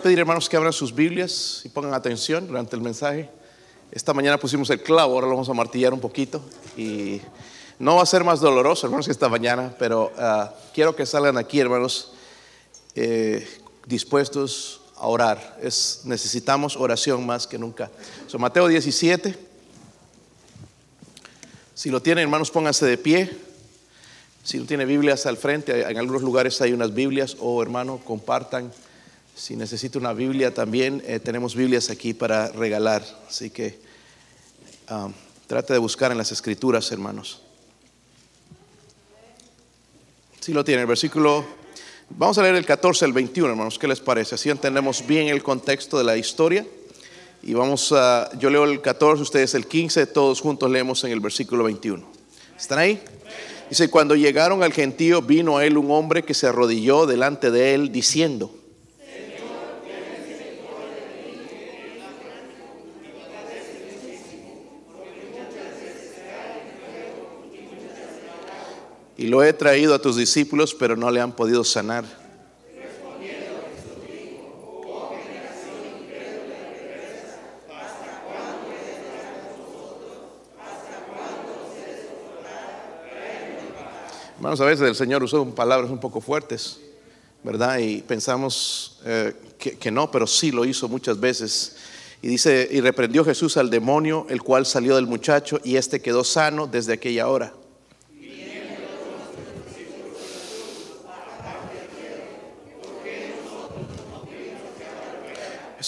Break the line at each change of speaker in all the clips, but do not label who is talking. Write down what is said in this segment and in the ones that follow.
pedir hermanos que abran sus Biblias y pongan atención durante el mensaje. Esta mañana pusimos el clavo, ahora lo vamos a martillar un poquito y no va a ser más doloroso, hermanos, que esta mañana, pero ah, quiero que salgan aquí, hermanos, eh, dispuestos a orar. Es, necesitamos oración más que nunca. So, Mateo 17. Si lo tienen, hermanos, pónganse de pie. Si no tiene Biblias al frente, en algunos lugares hay unas Biblias o, hermano, compartan. Si necesita una Biblia también, eh, tenemos Biblias aquí para regalar. Así que um, trate de buscar en las escrituras, hermanos. Si lo tiene, el versículo, vamos a leer el 14 al 21, hermanos, ¿qué les parece? Así entendemos bien el contexto de la historia. Y vamos a, yo leo el 14, ustedes el 15, todos juntos leemos en el versículo 21. ¿Están ahí? Dice, cuando llegaron al gentío, vino a él un hombre que se arrodilló delante de él diciendo, y lo he traído a tus discípulos, pero no le han podido sanar. Hermanos, a veces el Señor usó palabras un poco fuertes, ¿verdad? Y pensamos eh, que, que no, pero sí lo hizo muchas veces. Y dice, y reprendió Jesús al demonio, el cual salió del muchacho, y éste quedó sano desde aquella hora.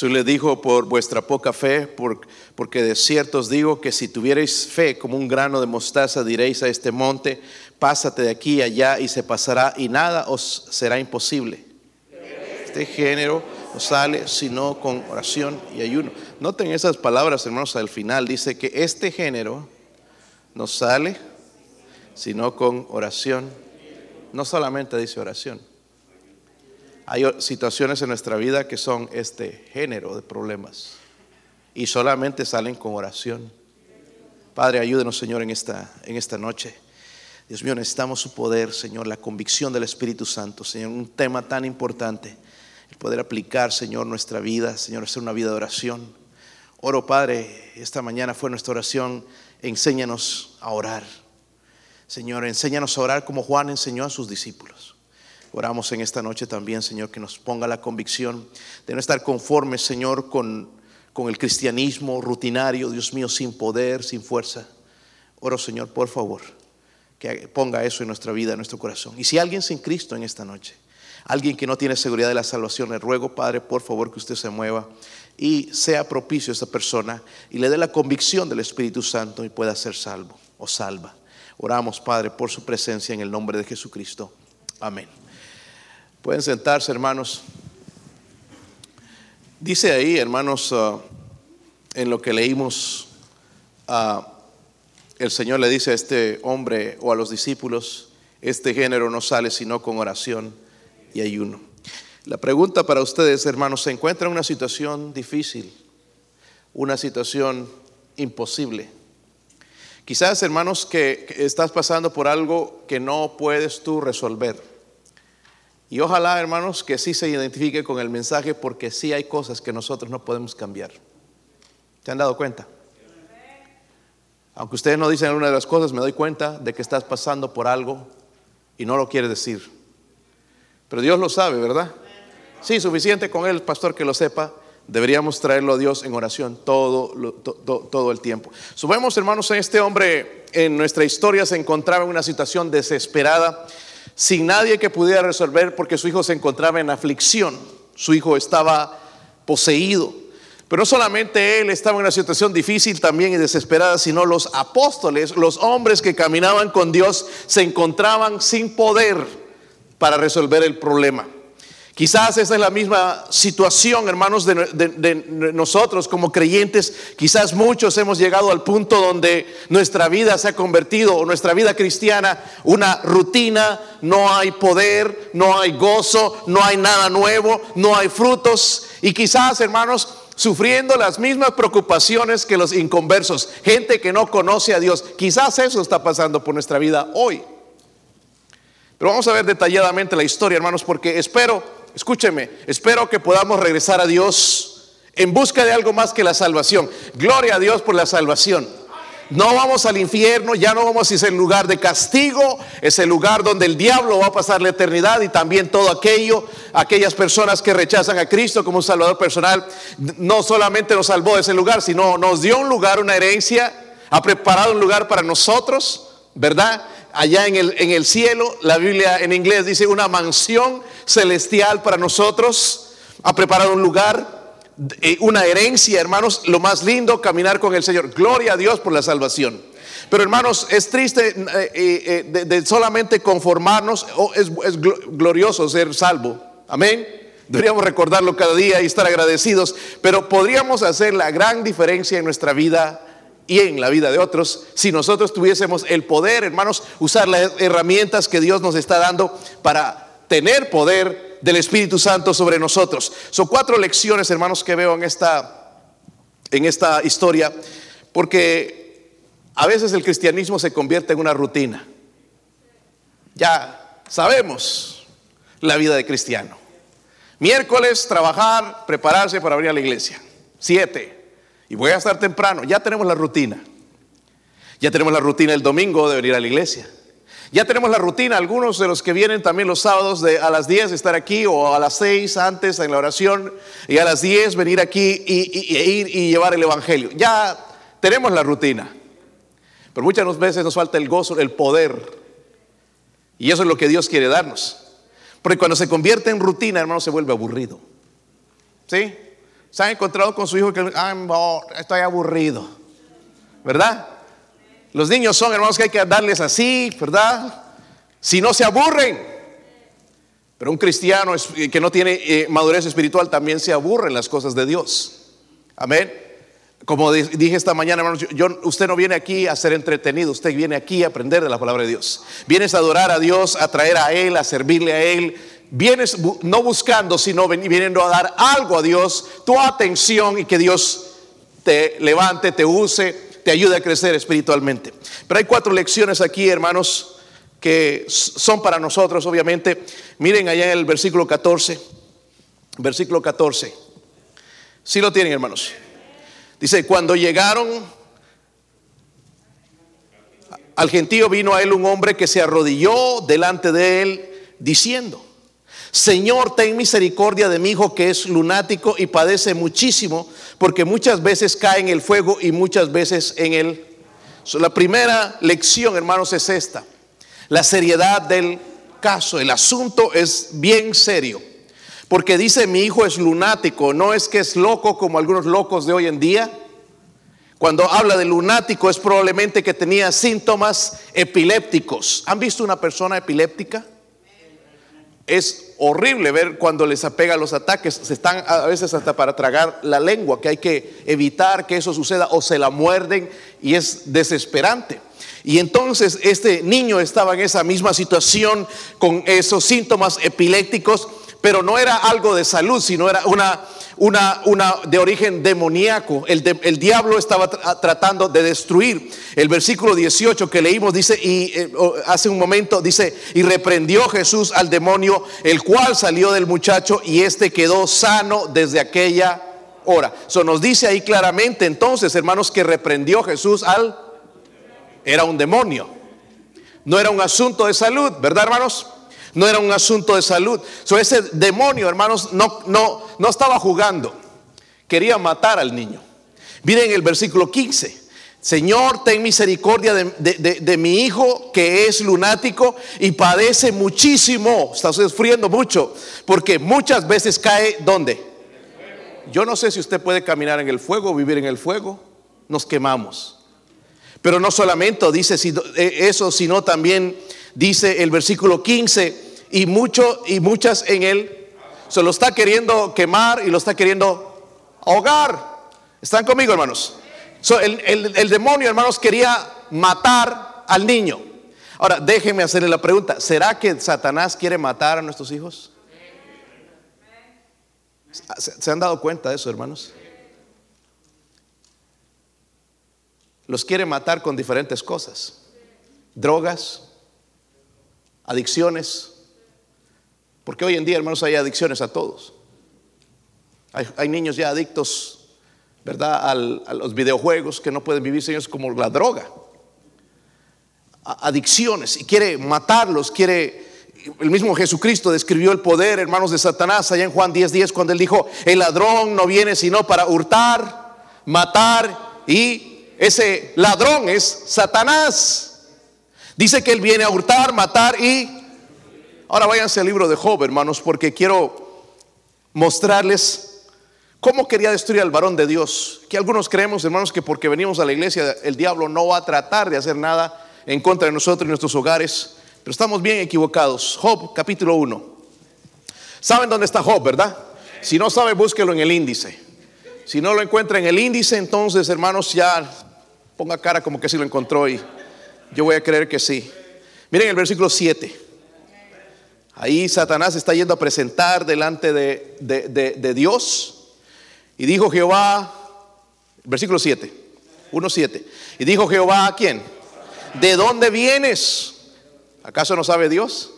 Jesús le dijo, por vuestra poca fe, porque de cierto os digo que si tuvierais fe como un grano de mostaza, diréis a este monte, pásate de aquí allá y se pasará y nada os será imposible. Este género no sale sino con oración y ayuno. Noten esas palabras, hermanos, al final. Dice que este género no sale sino con oración. No solamente dice oración hay situaciones en nuestra vida que son este género de problemas y solamente salen con oración. Padre, ayúdenos, Señor, en esta, en esta noche. Dios mío, necesitamos su poder, Señor, la convicción del Espíritu Santo, Señor, un tema tan importante, el poder aplicar, Señor, nuestra vida, Señor, hacer una vida de oración. Oro, Padre, esta mañana fue nuestra oración, enséñanos a orar. Señor, enséñanos a orar como Juan enseñó a sus discípulos. Oramos en esta noche también, Señor, que nos ponga la convicción de no estar conformes, Señor, con, con el cristianismo rutinario, Dios mío, sin poder, sin fuerza. Oro, Señor, por favor, que ponga eso en nuestra vida, en nuestro corazón. Y si alguien sin Cristo en esta noche, alguien que no tiene seguridad de la salvación, le ruego, Padre, por favor, que usted se mueva y sea propicio a esa persona y le dé la convicción del Espíritu Santo y pueda ser salvo o salva. Oramos, Padre, por su presencia en el nombre de Jesucristo. Amén. Pueden sentarse, hermanos. Dice ahí, hermanos, ah, en lo que leímos, uh, el Señor le dice a este hombre o a los discípulos, este género no sale sino con oración y ayuno. La pregunta para ustedes, hermanos, ¿se encuentra en una situación difícil? Una situación imposible. Quizás, hermanos, que estás pasando por algo que no puedes tú resolver. Y ojalá, hermanos, que sí se identifique con el mensaje porque sí hay cosas que nosotros no podemos cambiar. ¿Se han dado cuenta? Aunque ustedes no dicen alguna de las cosas, me doy cuenta de que estás pasando por algo y no lo quiere decir. Pero Dios lo sabe, ¿verdad? Sí, suficiente con él, pastor, que lo sepa. Deberíamos traerlo a Dios en oración todo, todo el tiempo. Subemos, hermanos, en este hombre en nuestra historia se encontraba en una situación desesperada sin nadie que pudiera resolver porque su hijo se encontraba en aflicción, su hijo estaba poseído. Pero no solamente él estaba en una situación difícil también y desesperada, sino los apóstoles, los hombres que caminaban con Dios, se encontraban sin poder para resolver el problema. Quizás esa es la misma situación, hermanos, de, nosotros como creyentes. Quizás muchos hemos llegado al punto donde nuestra vida se ha convertido, o nuestra vida cristiana, una rutina. No hay poder, no hay gozo, no hay nada nuevo, no hay frutos. Y quizás, hermanos, sufriendo las mismas preocupaciones que los inconversos, gente que no conoce a Dios. Quizás eso está pasando por nuestra vida hoy. Pero vamos a ver detalladamente la historia, hermanos, porque espero escúcheme, espero que podamos regresar a Dios en busca de algo más que la salvación. Gloria a Dios por la salvación. No vamos al infierno, ya no vamos a ese lugar de castigo, es el lugar donde el diablo va a pasar la eternidad y también todo aquello, aquellas personas que rechazan a Cristo como un salvador personal, no solamente nos salvó de ese lugar, sino nos dio un lugar, una herencia, ha preparado un lugar para nosotros, ¿verdad? Allá en el, en el cielo, la Biblia en inglés dice una mansión celestial para nosotros, ha preparado un lugar eh, una herencia, hermanos, lo más lindo, caminar con el Señor. Gloria a Dios por la salvación. Pero hermanos, es triste eh, eh, de, solamente conformarnos, oh, es, glorioso ser salvo. Amén. Deberíamos recordarlo cada día y estar agradecidos, pero podríamos hacer la gran diferencia en nuestra vida y en la vida de otros si nosotros tuviésemos el poder, hermanos, usar las herramientas que Dios nos está dando para tener poder del Espíritu Santo sobre nosotros. Son cuatro lecciones, hermanos, que veo en esta, en esta historia, porque a veces el cristianismo se convierte en una rutina. Ya sabemos la vida de cristiano. Miércoles, trabajar, prepararse para abrir a la iglesia. Siete. Y voy a estar temprano. Ya tenemos la rutina. Ya tenemos la rutina el domingo de venir a la iglesia. Ya tenemos la rutina, algunos de los que vienen también los sábados de a las 10 estar aquí o a las 6 antes en la oración y a las 10 venir aquí y, ir y llevar el Evangelio. Ya tenemos la rutina, pero muchas veces nos falta el gozo, el poder. Y eso es lo que Dios quiere darnos. Porque cuando se convierte en rutina, hermano, se vuelve aburrido. ¿Sí? Se han encontrado con su hijo que ah, estoy aburrido. ¿Verdad? Los niños son hermanos que hay que darles así, ¿verdad? Si no se aburren. Pero un cristiano que no tiene eh, madurez espiritual también se aburre en las cosas de Dios. Amén. Como dije esta mañana, hermanos, yo, usted no viene aquí a ser entretenido, usted viene aquí a aprender de la palabra de Dios. Vienes a adorar a Dios, a traer a Él, a servirle a Él. Vienes no buscando, sino viniendo a dar algo a Dios, tu atención y que Dios te levante, te use, te ayude a crecer espiritualmente. Pero hay cuatro lecciones aquí, hermanos, que son para nosotros, obviamente. Miren allá en el versículo 14, versículo 14. Si lo tienen, hermanos. Dice, cuando llegaron al gentío vino a él un hombre que se arrodilló delante de él diciendo, Señor, ten misericordia de mi hijo que es lunático y padece muchísimo, porque muchas veces cae en el fuego y muchas veces en el... la primera lección, hermanos, es esta. La seriedad del caso. El asunto es bien serio. Porque dice mi hijo es lunático, no es que es loco como algunos locos de hoy en día. Cuando habla de lunático es probablemente que tenía síntomas epilépticos. ¿Han visto una persona epiléptica? es horrible ver cuando les apega los ataques. Se están a veces hasta para tragar la lengua, que hay que evitar que eso suceda o se la muerden y es desesperante. Y entonces este niño estaba en esa misma situación con esos síntomas epilépticos, pero no era algo de salud, sino era una una, una de origen demoníaco. El, el diablo estaba tratando de destruir. El versículo 18 que leímos dice, y eh, hace un momento dice, y reprendió Jesús al demonio, el cual salió del muchacho y este quedó sano desde aquella hora. Eso nos dice ahí claramente entonces, hermanos, que reprendió Jesús al... Era un demonio. No era un asunto de salud, ¿verdad, hermanos? No era un asunto de salud. So, ese demonio, hermanos, no, no, no estaba jugando. Quería matar al niño. Miren el versículo 15. Señor, ten misericordia de, mi hijo que es lunático y padece muchísimo, está sufriendo mucho, porque muchas veces cae ¿dónde? Yo no sé si usted puede caminar en el fuego, vivir en el fuego, nos quemamos. Pero no solamente dice eh, eso, sino también dice el versículo 15, y, mucho, y muchas en él, se lo está queriendo quemar y lo está queriendo ahogar. ¿Están conmigo, hermanos? el, el demonio, hermanos, quería matar al niño. Ahora, déjenme hacerle la pregunta, ¿será que Satanás quiere matar a nuestros hijos? ¿Se han dado cuenta de eso, hermanos? Los quiere matar con diferentes cosas. Drogas, adicciones, Porque hoy en día, hermanos, hay adicciones a todos. Hay, niños ya adictos, ¿verdad?, a los videojuegos que no pueden vivir sin ellos como la droga. adicciones y quiere matarlos, quiere el mismo Jesucristo describió el poder, hermanos, de Satanás allá en Juan 10:10 10, cuando él dijo, el ladrón no viene sino para hurtar, matar y ese ladrón es Satanás. Dice que él viene a hurtar, matar y... Ahora váyanse al libro de Job, hermanos, porque quiero mostrarles cómo quería destruir al varón de Dios. Que algunos creemos, hermanos, que porque venimos a la iglesia el diablo no va a tratar de hacer nada en contra de nosotros y nuestros hogares. Pero estamos bien equivocados. Job capítulo 1. ¿Saben dónde está Job, verdad? Si no sabe, búsquelo en el índice. Si no lo encuentra en el índice, entonces, hermanos, ya ponga cara como que sí lo encontró y yo voy a creer que sí. Miren el versículo 7. Ahí Satanás está yendo a presentar delante de, de Dios. Y dijo Jehová, versículo 7, 1.7. Y dijo Jehová a quién? ¿De dónde vienes? ¿Acaso no sabe Dios?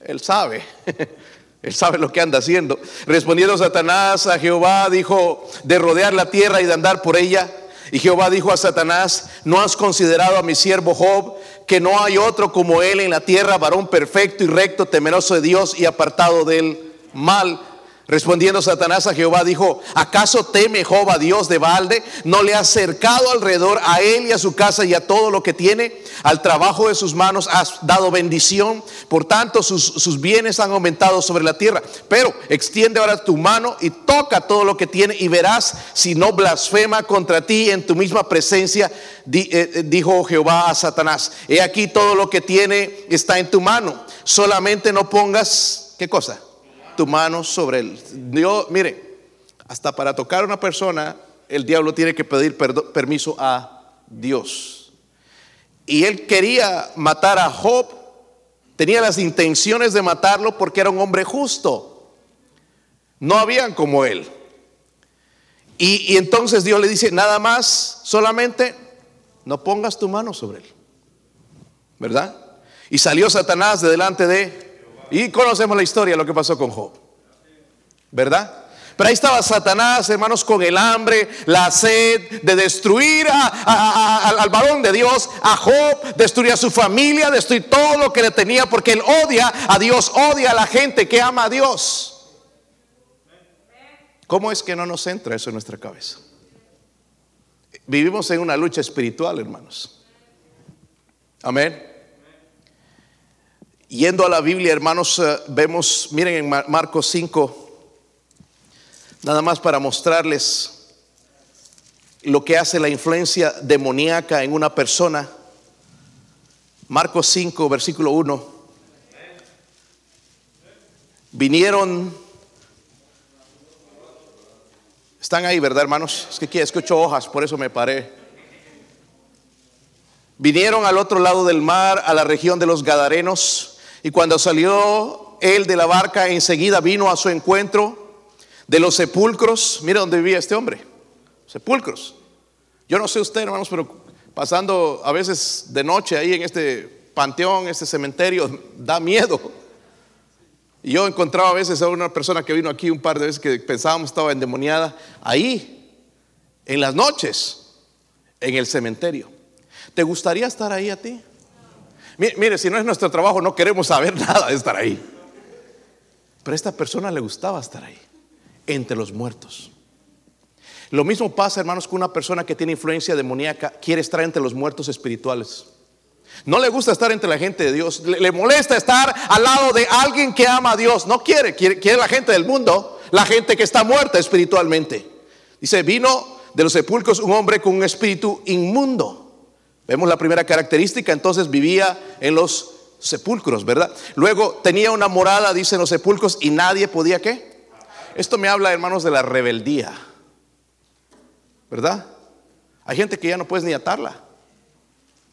Él sabe. Él sabe lo que anda haciendo. Respondiendo Satanás a Jehová, dijo, de rodear la tierra y de andar por ella. Y Jehová dijo a Satanás, ¿no has considerado a mi siervo Job, que no hay otro como él en la tierra, varón perfecto y recto, temeroso de Dios y apartado del mal? Respondiendo Satanás a Jehová dijo, ¿acaso teme Job a Dios de balde? ¿No le ha acercado alrededor a él y a su casa y a todo lo que tiene? Al trabajo de sus manos has dado bendición, por tanto sus, sus bienes han aumentado sobre la tierra. Pero extiende ahora tu mano y toca todo lo que tiene y verás si no blasfema contra ti en tu misma presencia, eh, eh, dijo Jehová a Satanás. He aquí todo lo que tiene está en tu mano, solamente no pongas, ¿qué cosa? Tu mano sobre él. Dios, mire, hasta para tocar a una persona, el diablo tiene que pedir permiso a Dios. Y él quería matar a Job, tenía las intenciones de matarlo porque era un hombre justo. No habían como él. Y, y entonces Dios le dice, nada más, solamente no pongas tu mano sobre él. ¿Verdad? Y salió Satanás de delante de y conocemos la historia, lo que pasó con Job. ¿Verdad? Pero ahí estaba Satanás, hermanos, con el hambre, la sed de destruir al varón de Dios, a Job, destruir a su familia, destruir todo lo que le tenía, porque él odia a Dios, odia a la gente que ama a Dios. ¿Cómo es que no nos entra eso en nuestra cabeza? Vivimos en una lucha espiritual, hermanos. Amén. Yendo a la Biblia, hermanos, eh, vemos, miren en Marcos 5, nada más para mostrarles lo que hace la influencia demoníaca en una persona. Marcos 5, versículo 1. Vinieron, están ahí, ¿verdad, hermanos? Es que aquí escucho hojas, por eso me paré. Vinieron al otro lado del mar, a la región de los Gadarenos y cuando salió él de la barca, enseguida vino a su encuentro de los sepulcros. Mira dónde vivía este hombre. Sepulcros. Yo no sé usted, hermanos, pero pasando a veces de noche ahí en este panteón, este cementerio, da miedo. Y yo encontraba a veces a una persona que vino aquí un par de veces que pensábamos estaba endemoniada, ahí, en las noches, en el cementerio. ¿Te gustaría estar ahí a ti? Mire, si no es nuestro trabajo, no queremos saber nada de estar ahí. Pero a esta persona le gustaba estar ahí, entre los muertos. Lo mismo pasa, hermanos, con una persona que tiene influencia demoníaca, quiere estar entre los muertos espirituales. No le gusta estar entre la gente de Dios, le, molesta estar al lado de alguien que ama a Dios. No quiere, quiere, quiere la gente del mundo, la gente que está muerta espiritualmente. Dice, vino de los sepulcros un hombre con un espíritu inmundo. Vemos la primera característica, entonces vivía en los sepulcros, ¿verdad? Luego tenía una morada, dicen los sepulcros, y nadie podía qué. Esto me habla, hermanos, de la rebeldía, ¿verdad? Hay gente que ya no puedes ni atarla.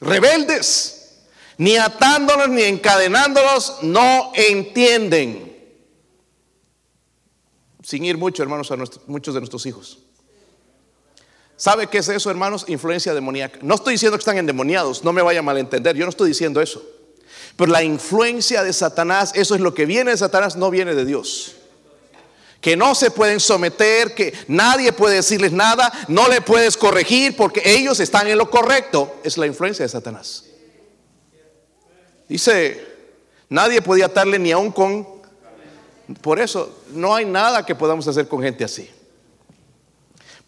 Rebeldes, ni atándolos ni encadenándolos, no entienden. Sin ir mucho, hermanos, a muchos de nuestros hijos. ¿Sabe qué es eso, hermanos? Influencia demoníaca. No estoy diciendo que están endemoniados, no me vaya a malentender, yo no estoy diciendo eso. Pero la influencia de Satanás, eso es lo que viene de Satanás, no viene de Dios. Que no se pueden someter, que nadie puede decirles nada, no le puedes corregir porque ellos están en lo correcto. Es la influencia de Satanás. Dice, nadie podía atarle ni aún con... Por eso, no hay nada que podamos hacer con gente así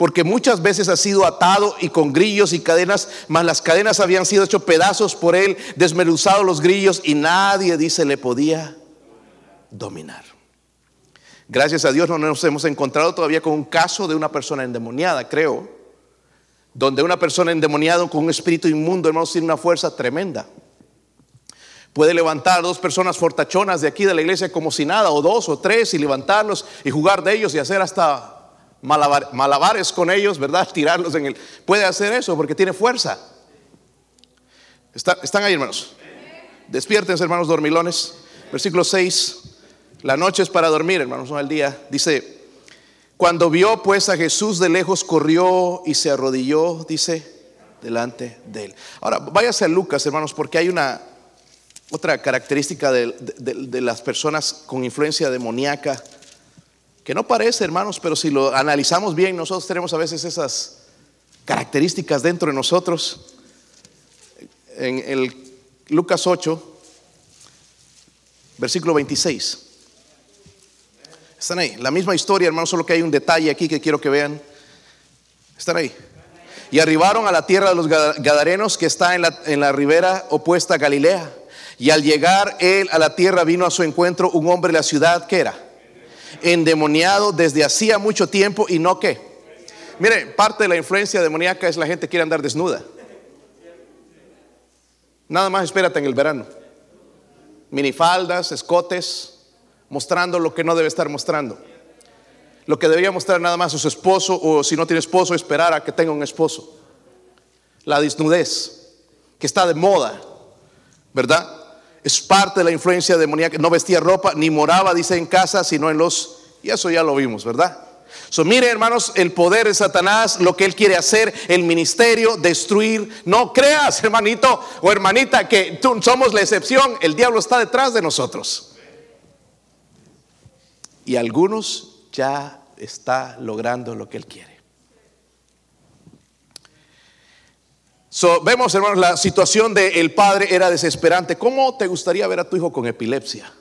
porque muchas veces ha sido atado y con grillos y cadenas, mas las cadenas habían sido hecho pedazos por él, desmenuzados los grillos y nadie, dice, le podía dominar. Gracias a Dios no nos hemos encontrado todavía con un caso de una persona endemoniada, creo, donde una persona endemoniada con un espíritu inmundo, hermanos, tiene una fuerza tremenda. Puede levantar a dos personas fortachonas de aquí de la iglesia como si nada, o dos o tres, y levantarlos y jugar de ellos y hacer hasta malabares con ellos, ¿verdad? Tirarlos en el... Puede hacer eso porque tiene fuerza. ¿Están ahí, hermanos? Despiértense, hermanos dormilones. Versículo 6. La noche es para dormir, hermanos, no el día. Dice, cuando vio pues a Jesús de lejos, corrió y se arrodilló, dice, delante de él. Ahora, váyase a Lucas, hermanos, porque hay una otra característica de, de las personas con influencia demoníaca que no parece, hermanos, pero si lo analizamos bien, nosotros tenemos a veces esas características dentro de nosotros. En el Lucas 8, versículo 26. Están ahí. La misma historia, hermanos, solo que hay un detalle aquí que quiero que vean. Están ahí. Y arribaron a la tierra de los Gadarenos que está en la, en la ribera opuesta a Galilea. Y al llegar él a la tierra vino a su encuentro un hombre de la ciudad que era endemoniado desde hacía mucho tiempo y no qué. Mire, parte de la influencia demoníaca es la gente quiere andar desnuda. Nada más espérate en el verano. Minifaldas, escotes, mostrando lo que no debe estar mostrando. Lo que debería mostrar nada más a su esposo o si no tiene esposo, esperar a que tenga un esposo. La desnudez, que está de moda, ¿verdad? Es parte de la influencia demoníaca. No vestía ropa ni moraba, dice, en casa, sino en los... Y eso ya lo vimos, ¿verdad? So, mire, hermanos, el poder de Satanás, lo que él quiere hacer, el ministerio, destruir. No creas, hermanito o hermanita, que tú somos la excepción. El diablo está detrás de nosotros. Y algunos ya está logrando lo que él quiere. Vemos, hermanos, la situación del padre era desesperante. ¿Cómo te gustaría ver a tu hijo con epilepsia?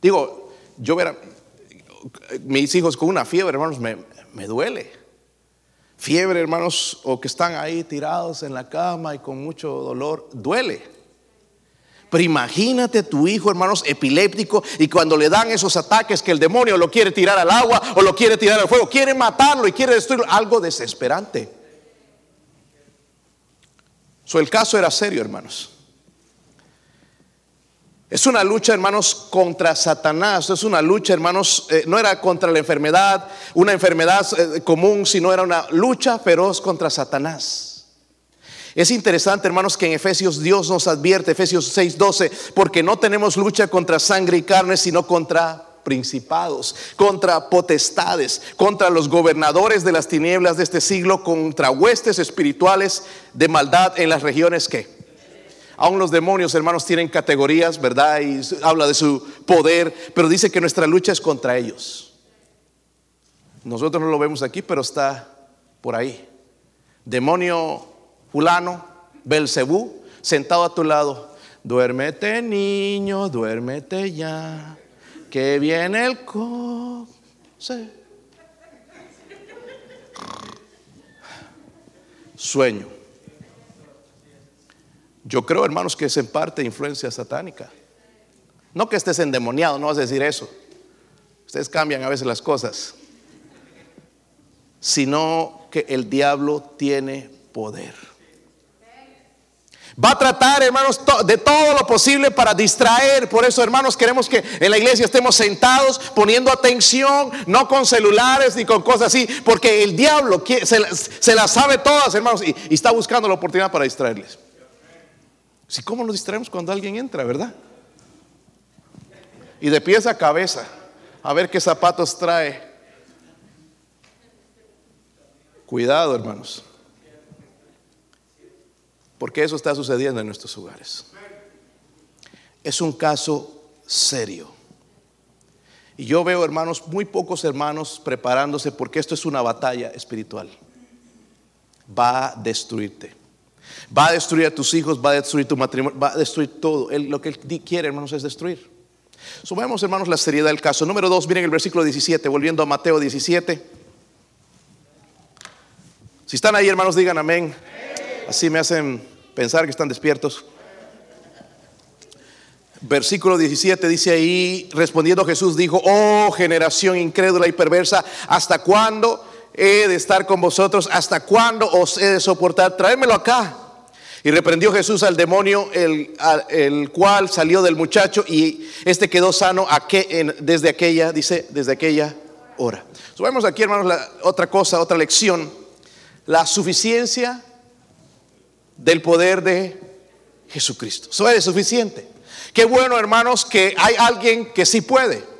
Digo, yo ver a mis hijos con una fiebre, hermanos, me, me duele. Fiebre, hermanos, o que están ahí tirados en la cama y con mucho dolor, duele. Pero imagínate tu hijo, hermanos, epiléptico y cuando le dan esos ataques que el demonio lo quiere tirar al agua o lo quiere tirar al fuego, quiere matarlo y quiere destruirlo, algo desesperante. So, el caso era serio, hermanos. Es una lucha, hermanos, contra Satanás. Es una lucha, hermanos, eh, no era contra la enfermedad, una enfermedad eh, común, sino era una lucha feroz contra Satanás. Es interesante, hermanos, que en Efesios Dios nos advierte, Efesios 6:12, porque no tenemos lucha contra sangre y carne, sino contra principados, contra potestades, contra los gobernadores de las tinieblas de este siglo, contra huestes espirituales de maldad en las regiones que. Aún los demonios, hermanos, tienen categorías, ¿verdad? Y habla de su poder, pero dice que nuestra lucha es contra ellos. Nosotros no lo vemos aquí, pero está por ahí. Demonio fulano, Belcebú, sentado a tu lado. Duérmete, niño, duérmete ya que viene el coche. Sueño. Yo creo, hermanos, que es en parte influencia satánica. No que estés endemoniado, no vas a decir eso. Ustedes cambian a veces las cosas. Sino que el diablo tiene poder. Va a tratar, hermanos, de todo lo posible para distraer. Por eso, hermanos, queremos que en la iglesia estemos sentados, poniendo atención, no con celulares ni con cosas así, porque el diablo se, las sabe todas, hermanos, y, está buscando la oportunidad para distraerles. Si, ¿cómo nos distraemos cuando alguien entra, verdad? Y de pies a cabeza, a ver qué zapatos trae. Cuidado, hermanos. Porque eso está sucediendo en nuestros hogares. es un caso serio. Y yo veo, hermanos, muy pocos hermanos preparándose porque esto es una batalla espiritual. Va a destruirte. Va a destruir a tus hijos, va a destruir tu matrimonio, va a destruir todo. lo que él quiere, hermanos, es destruir. Subamos, hermanos, la seriedad del caso. Número dos, miren el versículo 17, volviendo a Mateo 17. Si están ahí, hermanos, digan amén. Así me hacen pensar que están despiertos. Versículo 17 dice ahí, respondiendo Jesús dijo, oh generación incrédula y perversa, ¿hasta cuándo he de estar con vosotros? ¿Hasta cuándo os he de soportar? Tráemelo acá. Y reprendió Jesús al demonio, el, cual salió del muchacho y este quedó sano desde aquella, dice, desde aquella hora. Subamos aquí, hermanos, otra cosa, otra lección. La suficiencia del poder de Jesucristo. Eso es suficiente. Qué bueno, hermanos, que hay alguien que sí puede.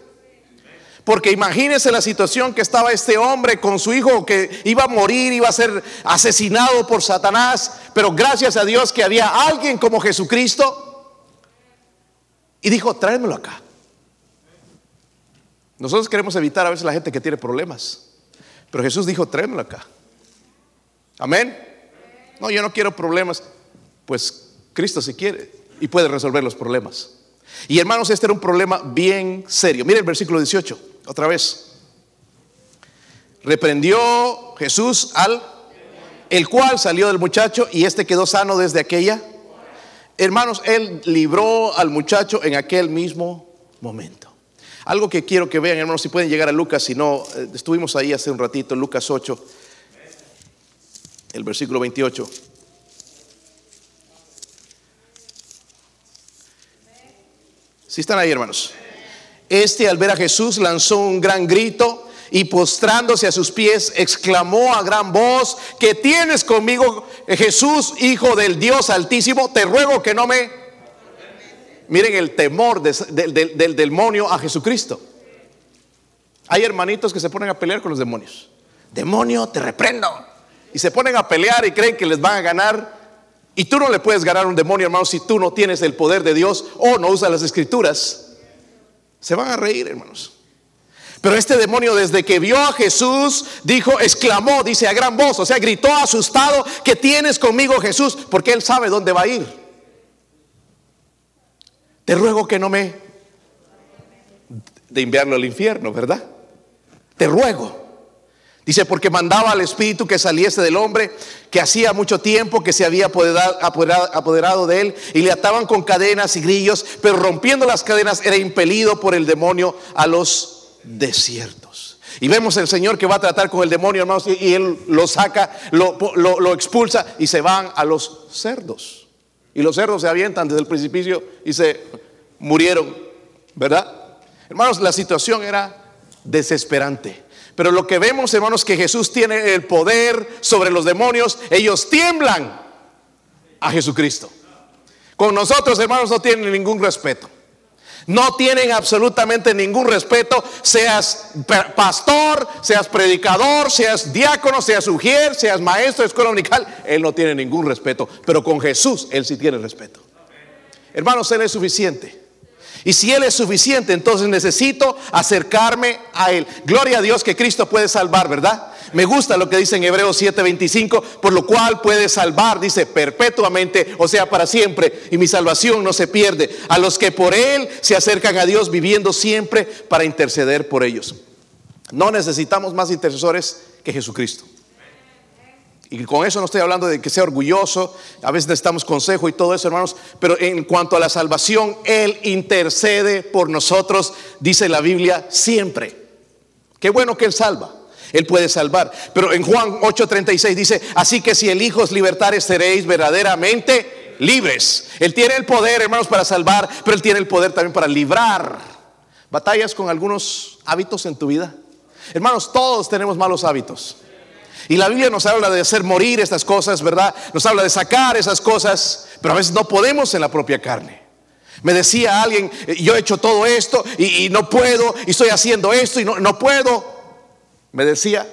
Porque imagínense la situación que estaba este hombre con su hijo que iba a morir, iba a ser asesinado por Satanás, pero gracias a Dios que había alguien como Jesucristo. Y dijo, tráemelo acá. Nosotros queremos evitar a veces la gente que tiene problemas, pero Jesús dijo, tráemelo acá. Amén. No, yo no quiero problemas. Pues Cristo si quiere y puede resolver los problemas. Y hermanos, este era un problema bien serio. Mire el versículo 18, otra vez. Reprendió Jesús al, el cual salió del muchacho y este quedó sano desde aquella. Hermanos, él libró al muchacho en aquel mismo momento. Algo que quiero que vean, hermanos, si pueden llegar a Lucas, si no, eh, estuvimos ahí hace un ratito, Lucas 8 el versículo 28. Si están ahí, hermanos. Este al ver a Jesús lanzó un gran grito y postrándose a sus pies exclamó a gran voz, que tienes conmigo Jesús, Hijo del Dios Altísimo, te ruego que no me... Miren el temor del demonio a Jesucristo. Hay hermanitos que se ponen a pelear con los demonios. Demonio, te reprendo y se ponen a pelear y creen que les van a ganar. Y tú no le puedes ganar a un demonio, hermano, si tú no tienes el poder de Dios o no usas las escrituras. Se van a reír, hermanos. Pero este demonio desde que vio a Jesús, dijo, exclamó, dice a gran voz, o sea, gritó asustado, que tienes conmigo Jesús, porque él sabe dónde va a ir. Te ruego que no me... de enviarlo al infierno, ¿verdad? Te ruego. Dice, porque mandaba al espíritu que saliese del hombre, que hacía mucho tiempo que se había apoderado, de él, y le ataban con cadenas y grillos, pero rompiendo las cadenas era impelido por el demonio a los desiertos. Y vemos el Señor que va a tratar con el demonio, hermanos, y, él lo saca, lo, expulsa y se van a los cerdos. Y los cerdos se avientan desde el precipicio y se murieron, ¿verdad? Hermanos, la situación era desesperante. Pero lo que vemos, hermanos, que Jesús tiene el poder sobre los demonios, ellos tiemblan a Jesucristo. Con nosotros, hermanos, no tienen ningún respeto. No tienen absolutamente ningún respeto, seas pastor, seas predicador, seas diácono, seas ujier, seas maestro de escuela unical, Él no tiene ningún respeto. Pero con Jesús, Él sí tiene respeto. Hermanos, Él es suficiente. Y si Él es suficiente, entonces necesito acercarme a Él. Gloria a Dios que Cristo puede salvar, ¿verdad? Me gusta lo que dice en Hebreos 7:25, por lo cual puede salvar, dice, perpetuamente, o sea, para siempre. Y mi salvación no se pierde. A los que por Él se acercan a Dios viviendo siempre para interceder por ellos. No necesitamos más intercesores que Jesucristo. Y con eso no estoy hablando de que sea orgulloso, a veces necesitamos consejo y todo eso, hermanos, pero en cuanto a la salvación, Él intercede por nosotros, dice la Biblia, siempre. Qué bueno que Él salva. Él puede salvar. Pero en Juan 8:36 dice, así que si el Hijo os libertare, seréis verdaderamente libres. Él tiene el poder, hermanos, para salvar, pero Él tiene el poder también para librar. Batallas con algunos hábitos en tu vida. Hermanos, todos tenemos malos hábitos. Y la Biblia nos habla de hacer morir estas cosas, ¿verdad? Nos habla de sacar esas cosas, pero a veces no podemos en la propia carne. Me decía alguien, eh, yo he hecho todo esto y, no puedo, y estoy haciendo esto y no, no puedo. Me decía,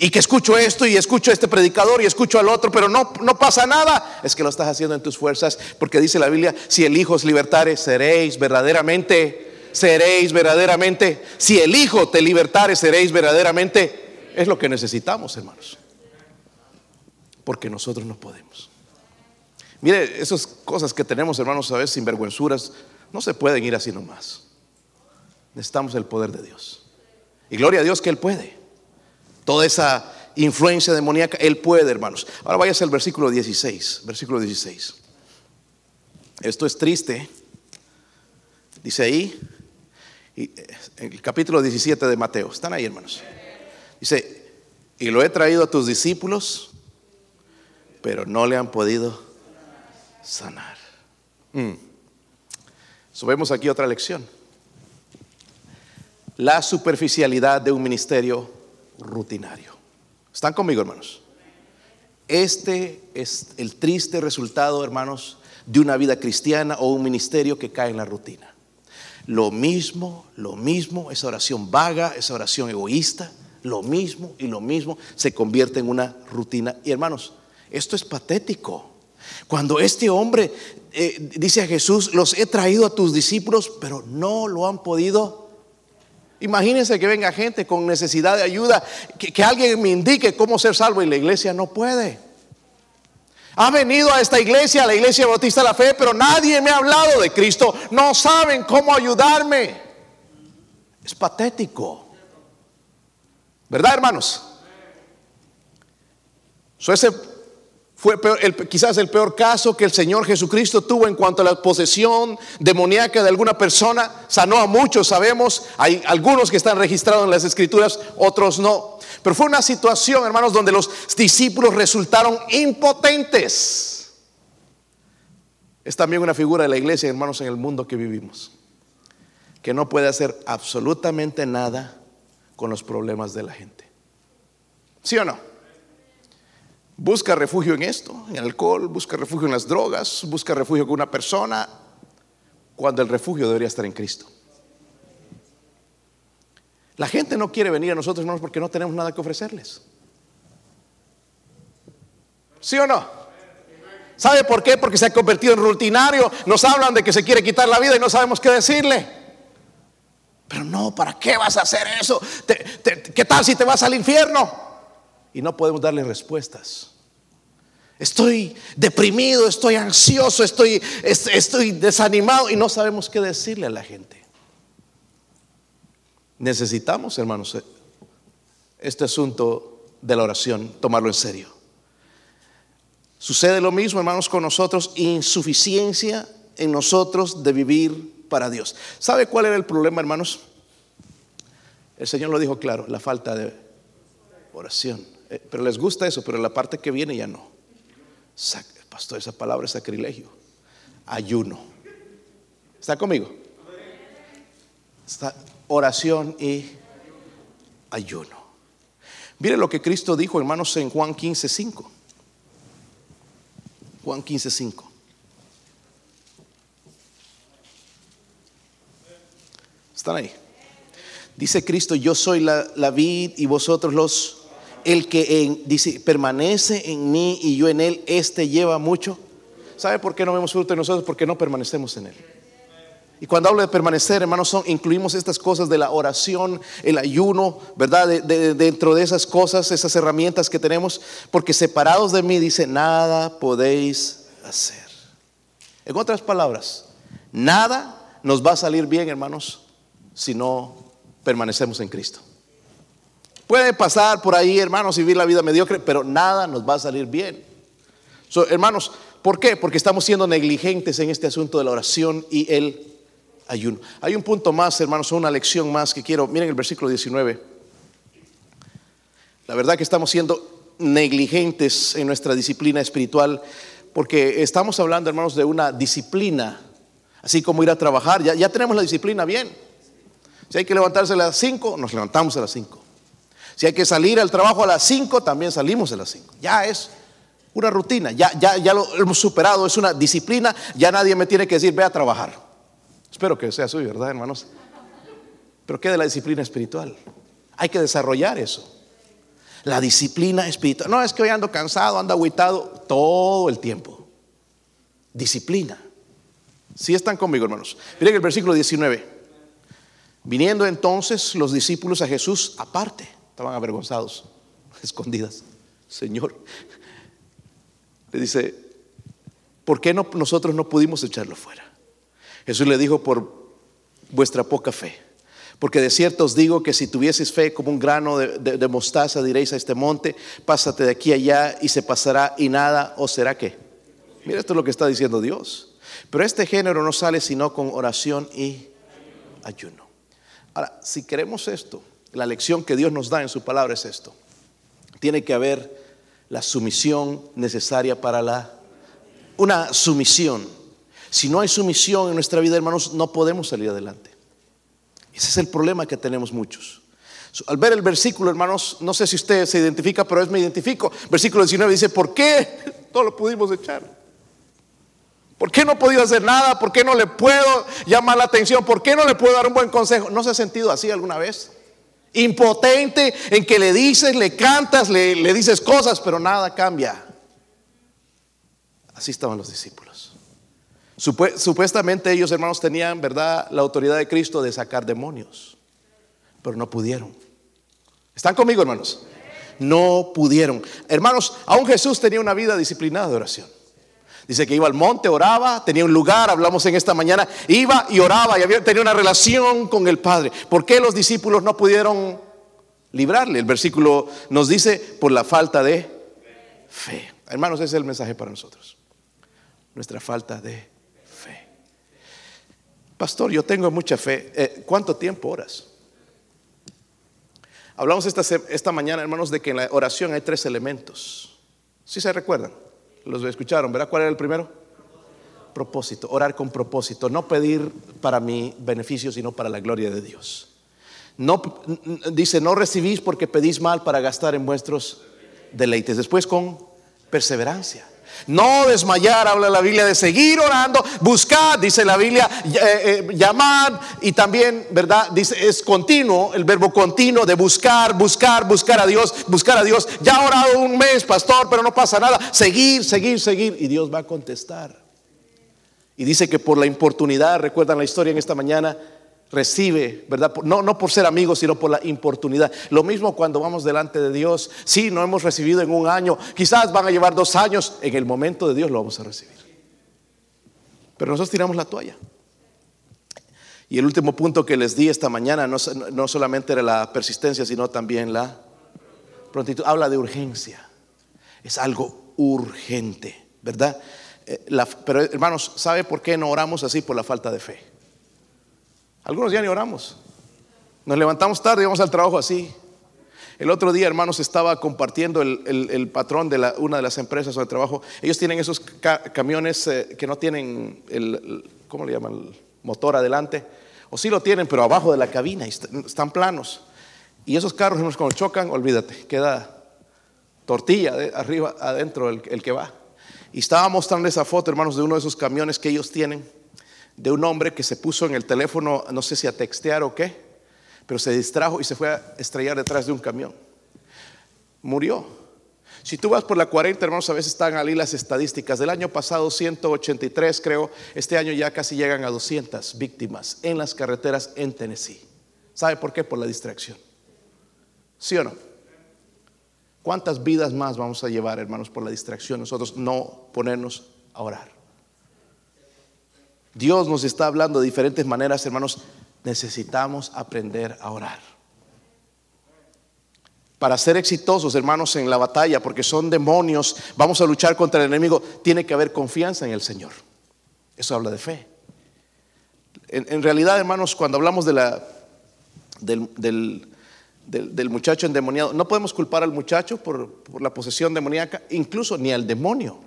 Y que escucho esto y escucho a este predicador y escucho al otro, pero no, no pasa nada. Es que lo estás haciendo en tus fuerzas, porque dice la Biblia, si el Hijo os libertare, seréis verdaderamente, seréis verdaderamente, si el Hijo te libertare, seréis verdaderamente. Es lo que necesitamos, hermanos. Porque nosotros no podemos. Mire, esas cosas que tenemos, hermanos, a veces sinvergüenzuras, no se pueden ir así nomás. Necesitamos el poder de Dios. Y gloria a Dios que Él puede. Toda esa influencia demoníaca, Él puede, hermanos. Ahora váyase al versículo 16. Versículo 16. Esto es triste. Dice ahí, en el capítulo 17 de Mateo. Están ahí, hermanos. Dice, y lo he traído a tus discípulos, pero no le han podido sanar. Mm. Aquí otra lección. La superficialidad de un ministerio rutinario. ¿Están conmigo, hermanos? Este es el triste resultado, hermanos, de una vida cristiana o un ministerio que cae en la rutina. Lo mismo, lo mismo, esa oración vaga, esa oración egoísta, lo mismo y lo mismo se convierte en una rutina. Y hermanos, esto es patético. Cuando este hombre eh, dice a Jesús, los he traído a tus discípulos, pero no lo han podido. Imagínense que venga gente con necesidad de ayuda, que, que alguien me indique cómo ser salvo y la iglesia no puede. Ha venido a esta iglesia, a la iglesia bautista de la fe, pero nadie me ha hablado de Cristo. No saben cómo ayudarme. Es patético. ¿Verdad, hermanos? So, ese fue quizás el peor caso que el Señor Jesucristo tuvo en cuanto a la posesión demoníaca de alguna persona. Sanó a muchos, sabemos. Hay algunos que están registrados en las escrituras, otros no. Pero fue una situación, hermanos, donde los discípulos resultaron impotentes. Es también una figura de la iglesia, hermanos, en el mundo que vivimos. Que no puede hacer absolutamente nada con los problemas de la gente. ¿Sí o no? Busca refugio en esto, en alcohol, busca refugio en las drogas, busca refugio con una persona, cuando el refugio debería estar en Cristo. La gente no quiere venir a nosotros, hermanos, porque no tenemos nada que ofrecerles. ¿Sí o no? ¿Sabe por qué? Porque se ha convertido en rutinario. Nos hablan de que se quiere quitar la vida y no sabemos qué decirle. Pero no, ¿para qué vas a hacer eso? ¿Qué tal si te vas al infierno? y no podemos darle respuestas. Estoy deprimido, estoy ansioso, estoy, estoy desanimado y no sabemos qué decirle a la gente. Necesitamos, hermanos, este asunto de la oración, tomarlo en serio. Sucede lo mismo, hermanos, con nosotros, insuficiencia en nosotros de vivir para Dios. ¿Sabe cuál era el problema, hermanos? El Señor lo dijo claro, la falta de oración. Eh, pero les gusta eso, pero la parte que viene ya no. Pastor, esa palabra es sacrilegio. Ayuno. ¿Está conmigo? Oración y ayuno. Mire lo que Cristo dijo, hermanos, en Juan 15, 5. Juan 15, 5. ¿Están ahí? Dice Cristo, yo soy la, vid y vosotros los el que permanece en mí y yo en él, este lleva mucho. ¿Sabe por qué no vemos fruto en nosotros? Porque no permanecemos en él. Y cuando hablo de permanecer, hermanos, son, incluimos estas cosas de la oración, el ayuno, ¿verdad? dentro de esas cosas, esas herramientas que tenemos, porque separados de mí, dice, nada podéis hacer. En otras palabras, nada nos va a salir bien, hermanos, si no permanecemos en Cristo. Puede pasar por ahí, hermanos, y vivir la vida mediocre, pero nada nos va a salir bien. hermanos, ¿por qué? Porque estamos siendo negligentes en este asunto de la oración y el ayuno. Hay un punto más, hermanos, una lección más que quiero. Miren el versículo 19. La verdad que estamos siendo negligentes en nuestra disciplina espiritual porque estamos hablando, hermanos, de una disciplina, así como ir a trabajar. Ya tenemos la disciplina bien. Si hay que levantarse a las 5, nos levantamos a las 5. Si hay que salir al trabajo a las 5, también salimos a las 5. Ya es una rutina, ya, ya, ya lo hemos superado, es una disciplina, ya nadie me tiene que decir, ve a trabajar. Espero que sea así, ¿verdad, hermanos? Pero ¿qué de la disciplina espiritual? Hay que desarrollar eso. La disciplina espiritual. No es que hoy ando cansado, ando aguitado todo el tiempo. Disciplina. Si están conmigo, hermanos. Miren el versículo 19. Viniendo entonces los discípulos a Jesús aparte, estaban avergonzados, escondidas. Señor, le dice, ¿por qué no, nosotros no pudimos echarlo fuera? Jesús le dijo, por vuestra poca fe. Porque de cierto os digo que si tuvieseis fe como un grano de, mostaza, diréis a este monte, pásate de aquí allá y se pasará y nada os será que. Mira, esto es lo que está diciendo Dios. Pero este género no sale sino con oración y ayuno. Ahora, si queremos esto, la lección que Dios nos da en su palabra es esto. Tiene que haber la sumisión necesaria para la... Una sumisión. Si no hay sumisión en nuestra vida, hermanos, no podemos salir adelante. Ese es el problema que tenemos muchos. Al ver el versículo, hermanos, no sé si usted se identifica, pero es me identifico. Versículo 19 dice, ¿por qué no lo pudimos echar? ¿Por qué no he podido hacer nada? ¿Por qué no le puedo llamar la atención? ¿Por qué no le puedo dar un buen consejo? ¿No se ha sentido así alguna vez? Impotente en que le dices, le cantas, le, le dices cosas, pero nada cambia. Así estaban los discípulos. Supuestamente ellos, hermanos, tenían, ¿verdad?, la autoridad de Cristo de sacar demonios, pero no pudieron. ¿Están conmigo, hermanos? No pudieron. Hermanos, aún Jesús tenía una vida disciplinada de oración. Dice que iba al monte, oraba, tenía un lugar, hablamos en esta mañana, iba y oraba y había, tenía una relación con el Padre. ¿Por qué los discípulos no pudieron librarle? El versículo nos dice por la falta de fe. Hermanos, ese es el mensaje para nosotros. Nuestra falta de Pastor, yo tengo mucha fe. Eh, ¿Cuánto tiempo oras? Hablamos esta, esta mañana, hermanos, de que en la oración hay tres elementos. ¿Sí se recuerdan? Los escucharon, ¿verdad? ¿Cuál era el primero? Propósito, orar con propósito, no pedir para mi beneficio, sino para la gloria de Dios. No, dice, no recibís porque pedís mal para gastar en vuestros deleites. Después con perseverancia. No desmayar, habla la Biblia de seguir orando, buscar, dice la Biblia, eh, eh, llamar y también, ¿verdad? Dice, es continuo, el verbo continuo de buscar, buscar, buscar a Dios, buscar a Dios. Ya ha orado un mes, pastor, pero no pasa nada. Seguir, seguir, seguir y Dios va a contestar. Y dice que por la importunidad, recuerdan la historia en esta mañana, recibe, ¿verdad? No, no por ser amigos, sino por la importunidad. Lo mismo cuando vamos delante de Dios. Sí, no hemos recibido en un año, quizás van a llevar dos años, en el momento de Dios lo vamos a recibir. Pero nosotros tiramos la toalla. Y el último punto que les di esta mañana no, no solamente era la persistencia, sino también la prontitud. Habla de urgencia. Es algo urgente, ¿verdad? Eh, pero hermanos, ¿sabe por qué no oramos así? Por la falta de fe. Algunos ya ni oramos. Nos levantamos tarde y vamos al trabajo así. El otro día, hermanos, estaba compartiendo el, patrón de una de las empresas donde trabajo. Ellos tienen esos camiones eh, que no tienen el, ¿cómo le llaman? Motor adelante. O sí lo tienen, pero abajo de la cabina, están planos. Y esos carros, hermanos, cuando chocan, olvídate, queda tortilla de arriba, adentro el, el que va. Y estaba mostrando esa foto, hermanos, de uno de esos camiones que ellos tienen de un hombre que se puso en el teléfono, no sé si a textear o qué, pero se distrajo y se fue a estrellar detrás de un camión. Murió. Si tú vas por la 40, hermanos, a veces están ahí las estadísticas. Del año pasado 183, creo, este año ya casi llegan a 200 víctimas en las carreteras en Tennessee. ¿Sabe por qué? Por la distracción. ¿Sí o no? ¿Cuántas vidas más vamos a llevar, hermanos, por la distracción? Nosotros no ponernos a orar. Dios nos está hablando de diferentes maneras, hermanos. Necesitamos aprender a orar. Para ser exitosos, hermanos, en la batalla, porque son demonios, vamos a luchar contra el enemigo, tiene que haber confianza en el Señor. Eso habla de fe. En, realidad, hermanos, cuando hablamos de la, del, del, muchacho endemoniado, no podemos culpar al muchacho por, por la posesión demoníaca, incluso ni al demonio,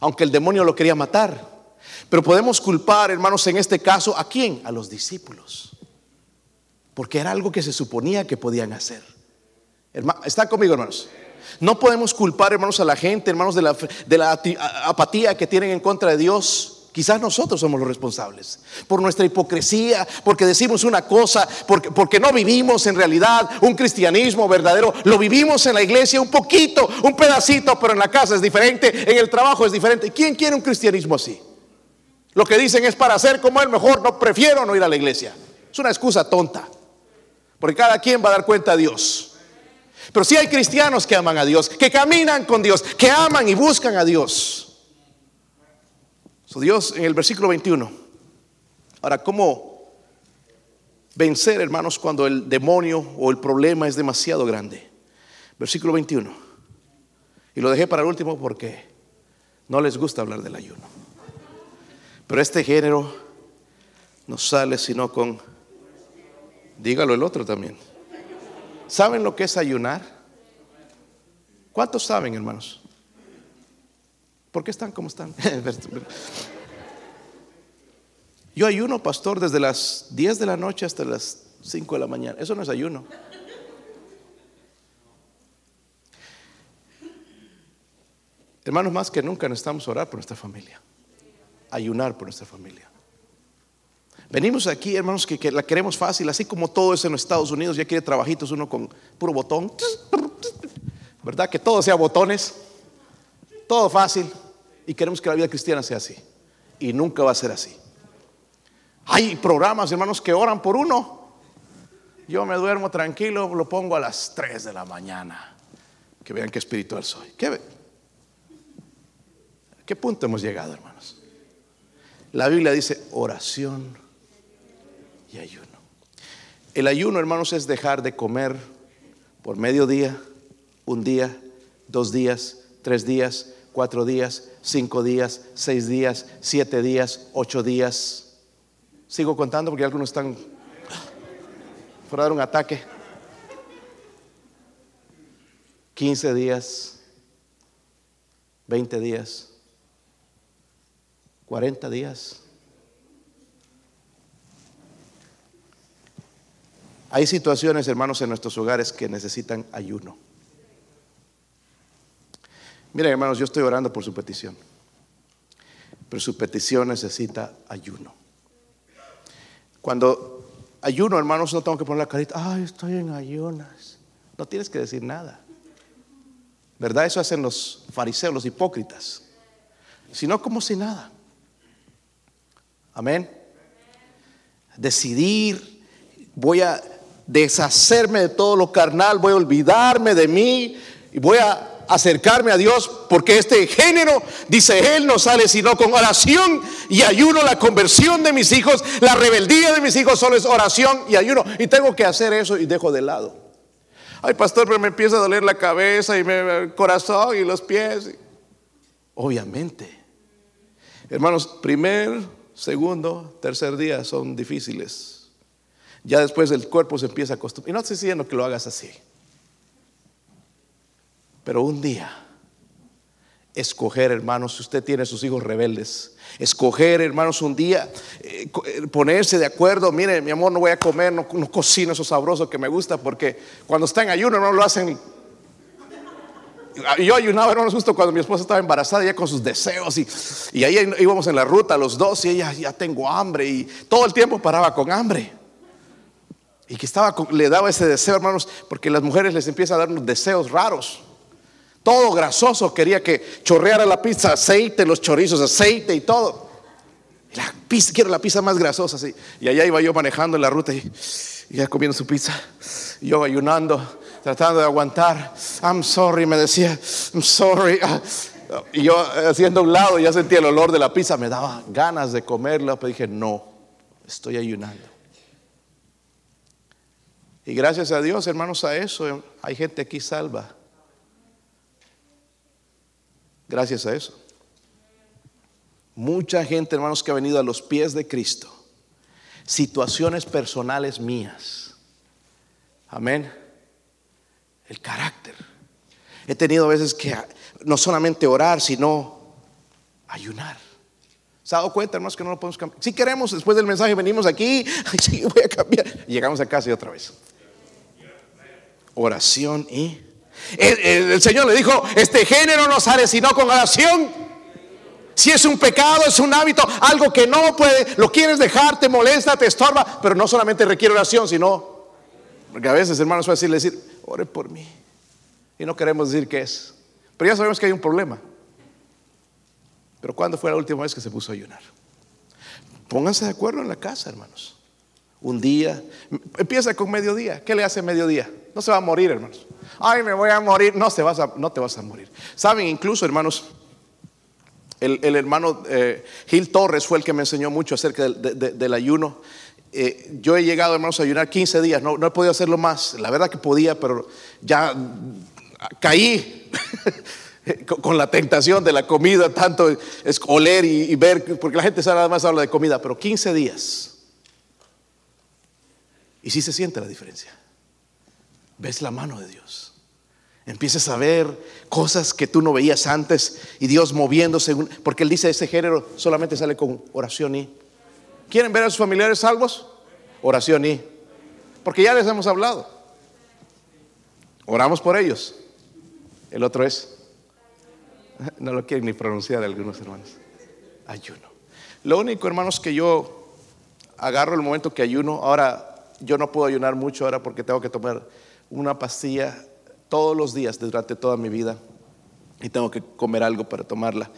aunque el demonio lo quería matar. Pero podemos culpar, hermanos, en este caso, ¿a quién? A los discípulos. Porque era algo que se suponía que podían hacer. ¿Están conmigo, hermanos? No podemos culpar, hermanos, a la gente, hermanos, de la, apatía que tienen en contra de Dios. Quizás nosotros somos los responsables por nuestra hipocresía, porque decimos una cosa, porque, no vivimos en realidad un cristianismo verdadero. Lo vivimos en la iglesia un poquito, un pedacito, pero en la casa es diferente, en el trabajo es diferente. ¿Quién quiere un cristianismo así? Lo que dicen es para ser como él mejor, no prefiero no ir a la iglesia. Es una excusa tonta, porque cada quien va a dar cuenta a Dios. Pero si hay cristianos que aman a Dios, que caminan con Dios, que aman y buscan a Dios. Dios en el versículo 21. Ahora, ¿cómo vencer, hermanos, cuando el demonio o el problema es demasiado grande? Versículo 21. Y lo dejé para el último porque no les gusta hablar del ayuno. Pero este género no sale sino con, dígalo el otro también. ¿Saben lo que es ayunar? ¿Cuántos saben, hermanos? ¿Por qué están como están? Yo ayuno, pastor, desde las 10 de la noche hasta las 5 de la mañana. Eso no es ayuno. Hermanos, más que nunca necesitamos orar por nuestra familia. Ayunar por nuestra familia. Venimos aquí, hermanos, que, la queremos fácil, así como todo eso en Estados Unidos, ya quiere trabajitos uno con puro botón. ¿Verdad? Que todo sea botones. Todo fácil. Y queremos que la vida cristiana sea así. Y nunca va a ser así. Hay programas, hermanos, que oran por uno. Yo me duermo tranquilo, lo pongo a las 3 de la mañana. Que vean qué espiritual soy. ¿Qué, ¿Qué punto hemos llegado, hermanos? La Biblia dice oración y ayuno. El ayuno, hermanos, es dejar de comer por medio día, un día, dos días, tres días, cuatro días, cinco días, seis días, siete días, ocho días. Sigo contando porque algunos están fuera dar un ataque. Quince días, veinte días, cuarenta días. Hay situaciones, hermanos, en nuestros hogares que necesitan ayuno. Miren, hermanos, yo estoy orando por su petición. Pero su petición necesita ayuno. Cuando ayuno, hermanos, no tengo que poner la carita, ay, estoy en ayunas. No tienes que decir nada. ¿Verdad? Eso hacen los fariseos, los hipócritas. Sino como si nada. Amén. Decidir, voy a deshacerme de todo lo carnal, voy a olvidarme de mí y voy a acercarme a Dios, porque este género, dice él, no sale sino con oración y ayuno. La conversión de mis hijos, la rebeldía de mis hijos solo es oración y ayuno. Y tengo que hacer eso y dejo de lado. Ay, pastor, pero me empieza a doler la cabeza y el corazón y los pies. Obviamente. Hermanos, primer, segundo, tercer día son difíciles. Ya después el cuerpo se empieza a acostumbrar. Y no estoy diciendo que lo hagas así. Pero un día, escoger, hermanos, si usted tiene sus hijos rebeldes, escoger, hermanos, un día, eh, eh, ponerse de acuerdo, mire, mi amor, no voy a comer, no, cocino eso sabroso que me gusta, porque cuando está en ayuno, hermano, lo hacen yo ayunaba, hermanos, justo cuando mi esposa estaba embarazada, ya con sus deseos, y, y, ahí íbamos en la ruta los dos, y ella, ya tengo hambre, y todo el tiempo paraba con hambre. Y que estaba, le daba ese deseo, hermanos, porque las mujeres les empiezan a dar unos deseos raros. Todo grasoso, quería que chorreara la pizza, aceite, los chorizos, aceite y todo. La pizza, quiero la pizza más grasosa, así. Y allá iba yo manejando en la ruta y, ya comiendo su pizza. Y yo ayunando, tratando de aguantar. I'm sorry, me decía, I'm sorry. Y yo haciendo un lado, ya sentía el olor de la pizza, me daba ganas de comerla, pero dije, no, estoy ayunando. Y gracias a Dios, hermanos, a eso hay gente aquí salva. Gracias a eso. Mucha gente, hermanos, que ha venido a los pies de Cristo. Situaciones personales mías. Amén. El carácter. He tenido veces que no solamente orar, sino ayunar. ¿Se ha dado cuenta, hermanos, que no lo podemos cambiar? Si queremos, después del mensaje venimos aquí, sí, voy a cambiar. Llegamos a casa y otra vez. Oración y el, Señor le dijo, este género no sale sino con oración. Si es un pecado, es un hábito, algo que no puede, lo quieres dejar, te molesta, te estorba, pero no solamente requiere oración, sino, porque a veces, hermanos, es fácil decir, ore por mí. Y no queremos decir qué es. Pero ya sabemos que hay un problema. Pero ¿cuándo fue la última vez que se puso a ayunar? Pónganse de acuerdo en la casa, hermanos. Un día, empieza con mediodía. ¿Qué le hace mediodía? No se va a morir, hermanos. Ay, me voy a morir. No, te vas a, no te vas a morir. Saben, incluso, hermanos, el, hermano eh, Gil Torres fue el que me enseñó mucho acerca del, ayuno. Eh, yo he llegado, hermanos, a ayunar 15 días. No, he podido hacerlo más. La verdad que podía, pero ya caí. con la tentación de la comida, tanto es oler y, ver, porque la gente nada más habla de comida, pero 15 días. Y sí se siente la diferencia. Ves la mano de Dios. Empiezas a ver cosas que tú no veías antes y Dios moviéndose, porque Él dice, ese género solamente sale con oración y... ¿Quieren ver a sus familiares salvos? Oración y... Porque ya les hemos hablado. Oramos por ellos. El otro es No lo quieren ni pronunciar algunos hermanos. Ayuno. Lo único, hermanos, que yo agarro el momento que ayuno, ahora yo no puedo ayunar mucho ahora porque tengo que tomar una pastilla todos los días durante toda mi vida y tengo que comer algo para tomarla.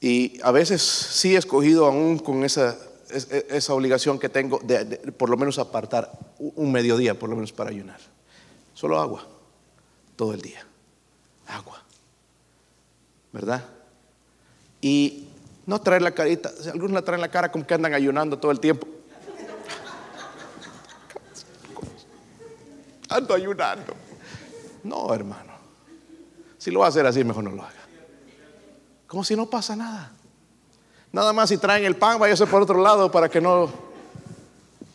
Y a veces sí he escogido aún con esa, esa obligación que tengo de, de por lo menos apartar un mediodía, por lo menos para ayunar. Solo agua, todo el día. Agua. ¿verdad? Y no traer la carita, algunos la traen la cara como que andan ayunando todo el tiempo. Ando ayunando. No, hermano. Si lo va a hacer así, mejor no lo haga. Como si no pasa nada. Nada más si traen el pan, váyase por otro lado para que no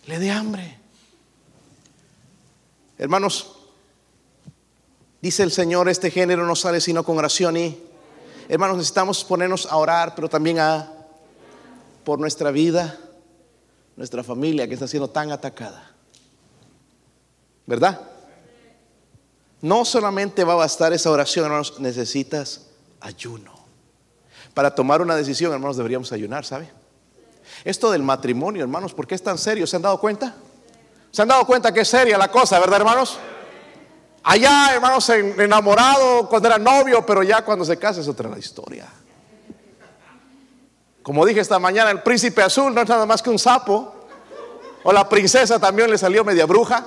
le dé hambre. Hermanos, dice el Señor, este género no sale sino con oración y Hermanos, necesitamos ponernos a orar, pero también a por nuestra vida, nuestra familia que está siendo tan atacada. ¿Verdad? No solamente va a bastar esa oración, hermanos, necesitas ayuno. Para tomar una decisión, hermanos, deberíamos ayunar, ¿sabe? Esto del matrimonio, hermanos, ¿por qué es tan serio? ¿Se han dado cuenta? ¿Se han dado cuenta que es seria la cosa, verdad, hermanos? Allá, hermanos, enamorado cuando era novio, pero ya cuando se casa es otra la historia. Como dije esta mañana, el príncipe azul no es nada más que un sapo. O la princesa también le salió media bruja.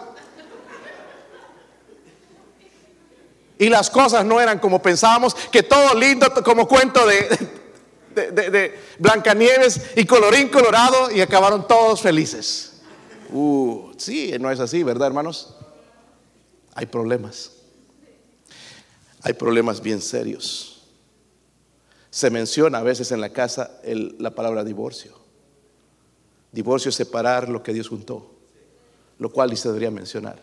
Y las cosas no eran como pensábamos, que todo lindo como cuento de, Blancanieves y colorín colorado y acabaron todos felices. Uh, sí, no es así, ¿verdad, hermanos? hay problemas. Hay problemas bien serios. Se menciona a veces en la casa la palabra divorcio. Divorcio es separar lo que Dios juntó, lo cual se debería mencionar.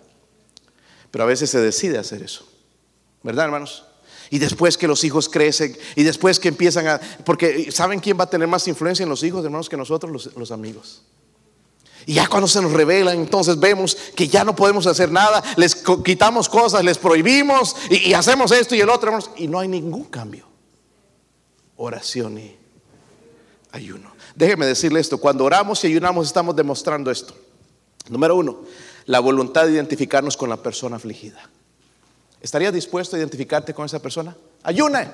Pero a veces se decide hacer eso. ¿Verdad, hermanos? Y después que los hijos crecen, y después que empiezan a... Porque ¿saben quién va a tener más influencia en los hijos, hermanos, que nosotros, los, los amigos? Y ya cuando se nos revelan, entonces vemos que ya no podemos hacer nada, les quitamos cosas, les prohibimos y, hacemos esto y el otro, y no hay ningún cambio. Oración y ayuno. Déjeme decirle esto, cuando oramos y ayunamos estamos demostrando esto. Número uno, la voluntad de identificarnos con la persona afligida. ¿Estarías dispuesto a identificarte con esa persona? Ayuna.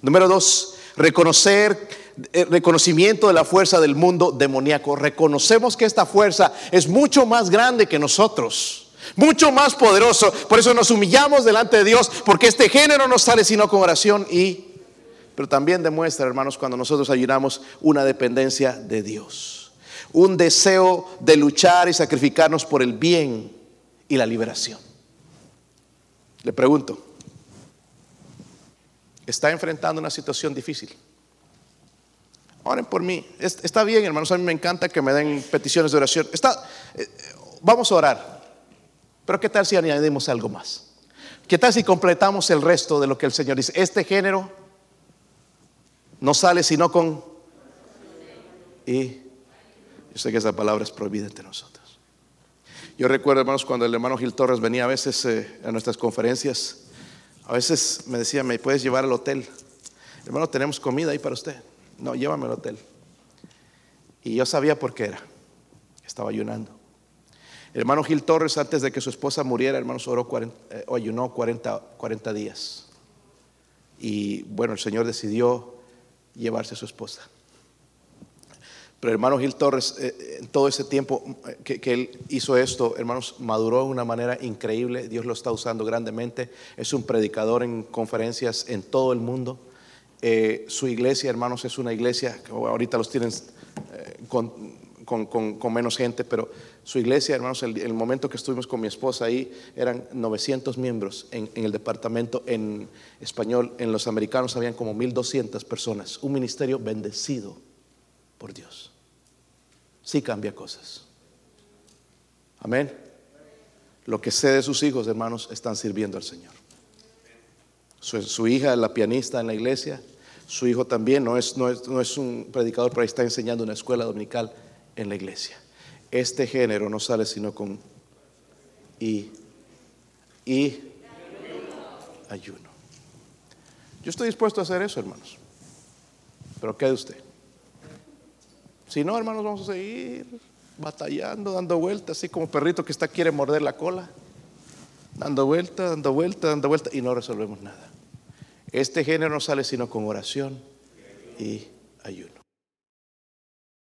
Número dos, reconocer eh, reconocimiento de la fuerza del mundo demoníaco. Reconocemos que esta fuerza es mucho más grande que nosotros, mucho más poderoso. Por eso nos humillamos delante de Dios, porque este género no sale sino con oración y... Pero también demuestra, hermanos, cuando nosotros ayunamos una dependencia de Dios, un deseo de luchar y sacrificarnos por el bien y la liberación. Le pregunto, ¿está enfrentando una situación difícil? Oren por mí. Está bien, hermanos. A mí me encanta que me den peticiones de oración. Está, eh, vamos a orar. Pero ¿qué tal si añadimos algo más? ¿Qué tal si completamos el resto de lo que el Señor dice? Este género no sale sino con... Y yo sé que esa palabra es prohibida entre nosotros. Yo recuerdo, hermanos, cuando el hermano Gil Torres venía a veces eh, a nuestras conferencias, a veces me decía, ¿me puedes llevar al hotel? hermano, tenemos comida ahí para usted. No, llévame al hotel. Y yo sabía por qué era. Estaba ayunando. El hermano Gil Torres, antes de que su esposa muriera, hermano, oró 40, eh, ayunó 40, 40 días. Y bueno, el Señor decidió llevarse a su esposa. Pero hermano Gil Torres, eh, en todo ese tiempo eh, que, él hizo esto, hermanos, maduró de una manera increíble. Dios lo está usando grandemente. Es un predicador en conferencias en todo el mundo. Eh, su iglesia, hermanos, es una iglesia, ahorita los tienen con, menos gente, pero su iglesia, hermanos, el, el, momento que estuvimos con mi esposa ahí, eran 900 miembros en el departamento en español. En los americanos habían como 1200 personas. Un ministerio bendecido por Dios. Sí cambia cosas. Amén. Lo que sé de sus hijos, hermanos, están sirviendo al Señor. Su, hija es la pianista en la iglesia. Su hijo también no es, no es, un predicador, pero está enseñando una escuela dominical en la iglesia. Este género no sale sino con y, y ayuno. Yo estoy dispuesto a hacer eso, hermanos. Pero ¿qué de usted? Si no, hermanos, vamos a seguir batallando, dando vueltas, así como perrito que está quiere morder la cola. Dando vuelta, dando vuelta, dando vuelta y no resolvemos nada. Este género no sale sino con oración y ayuno.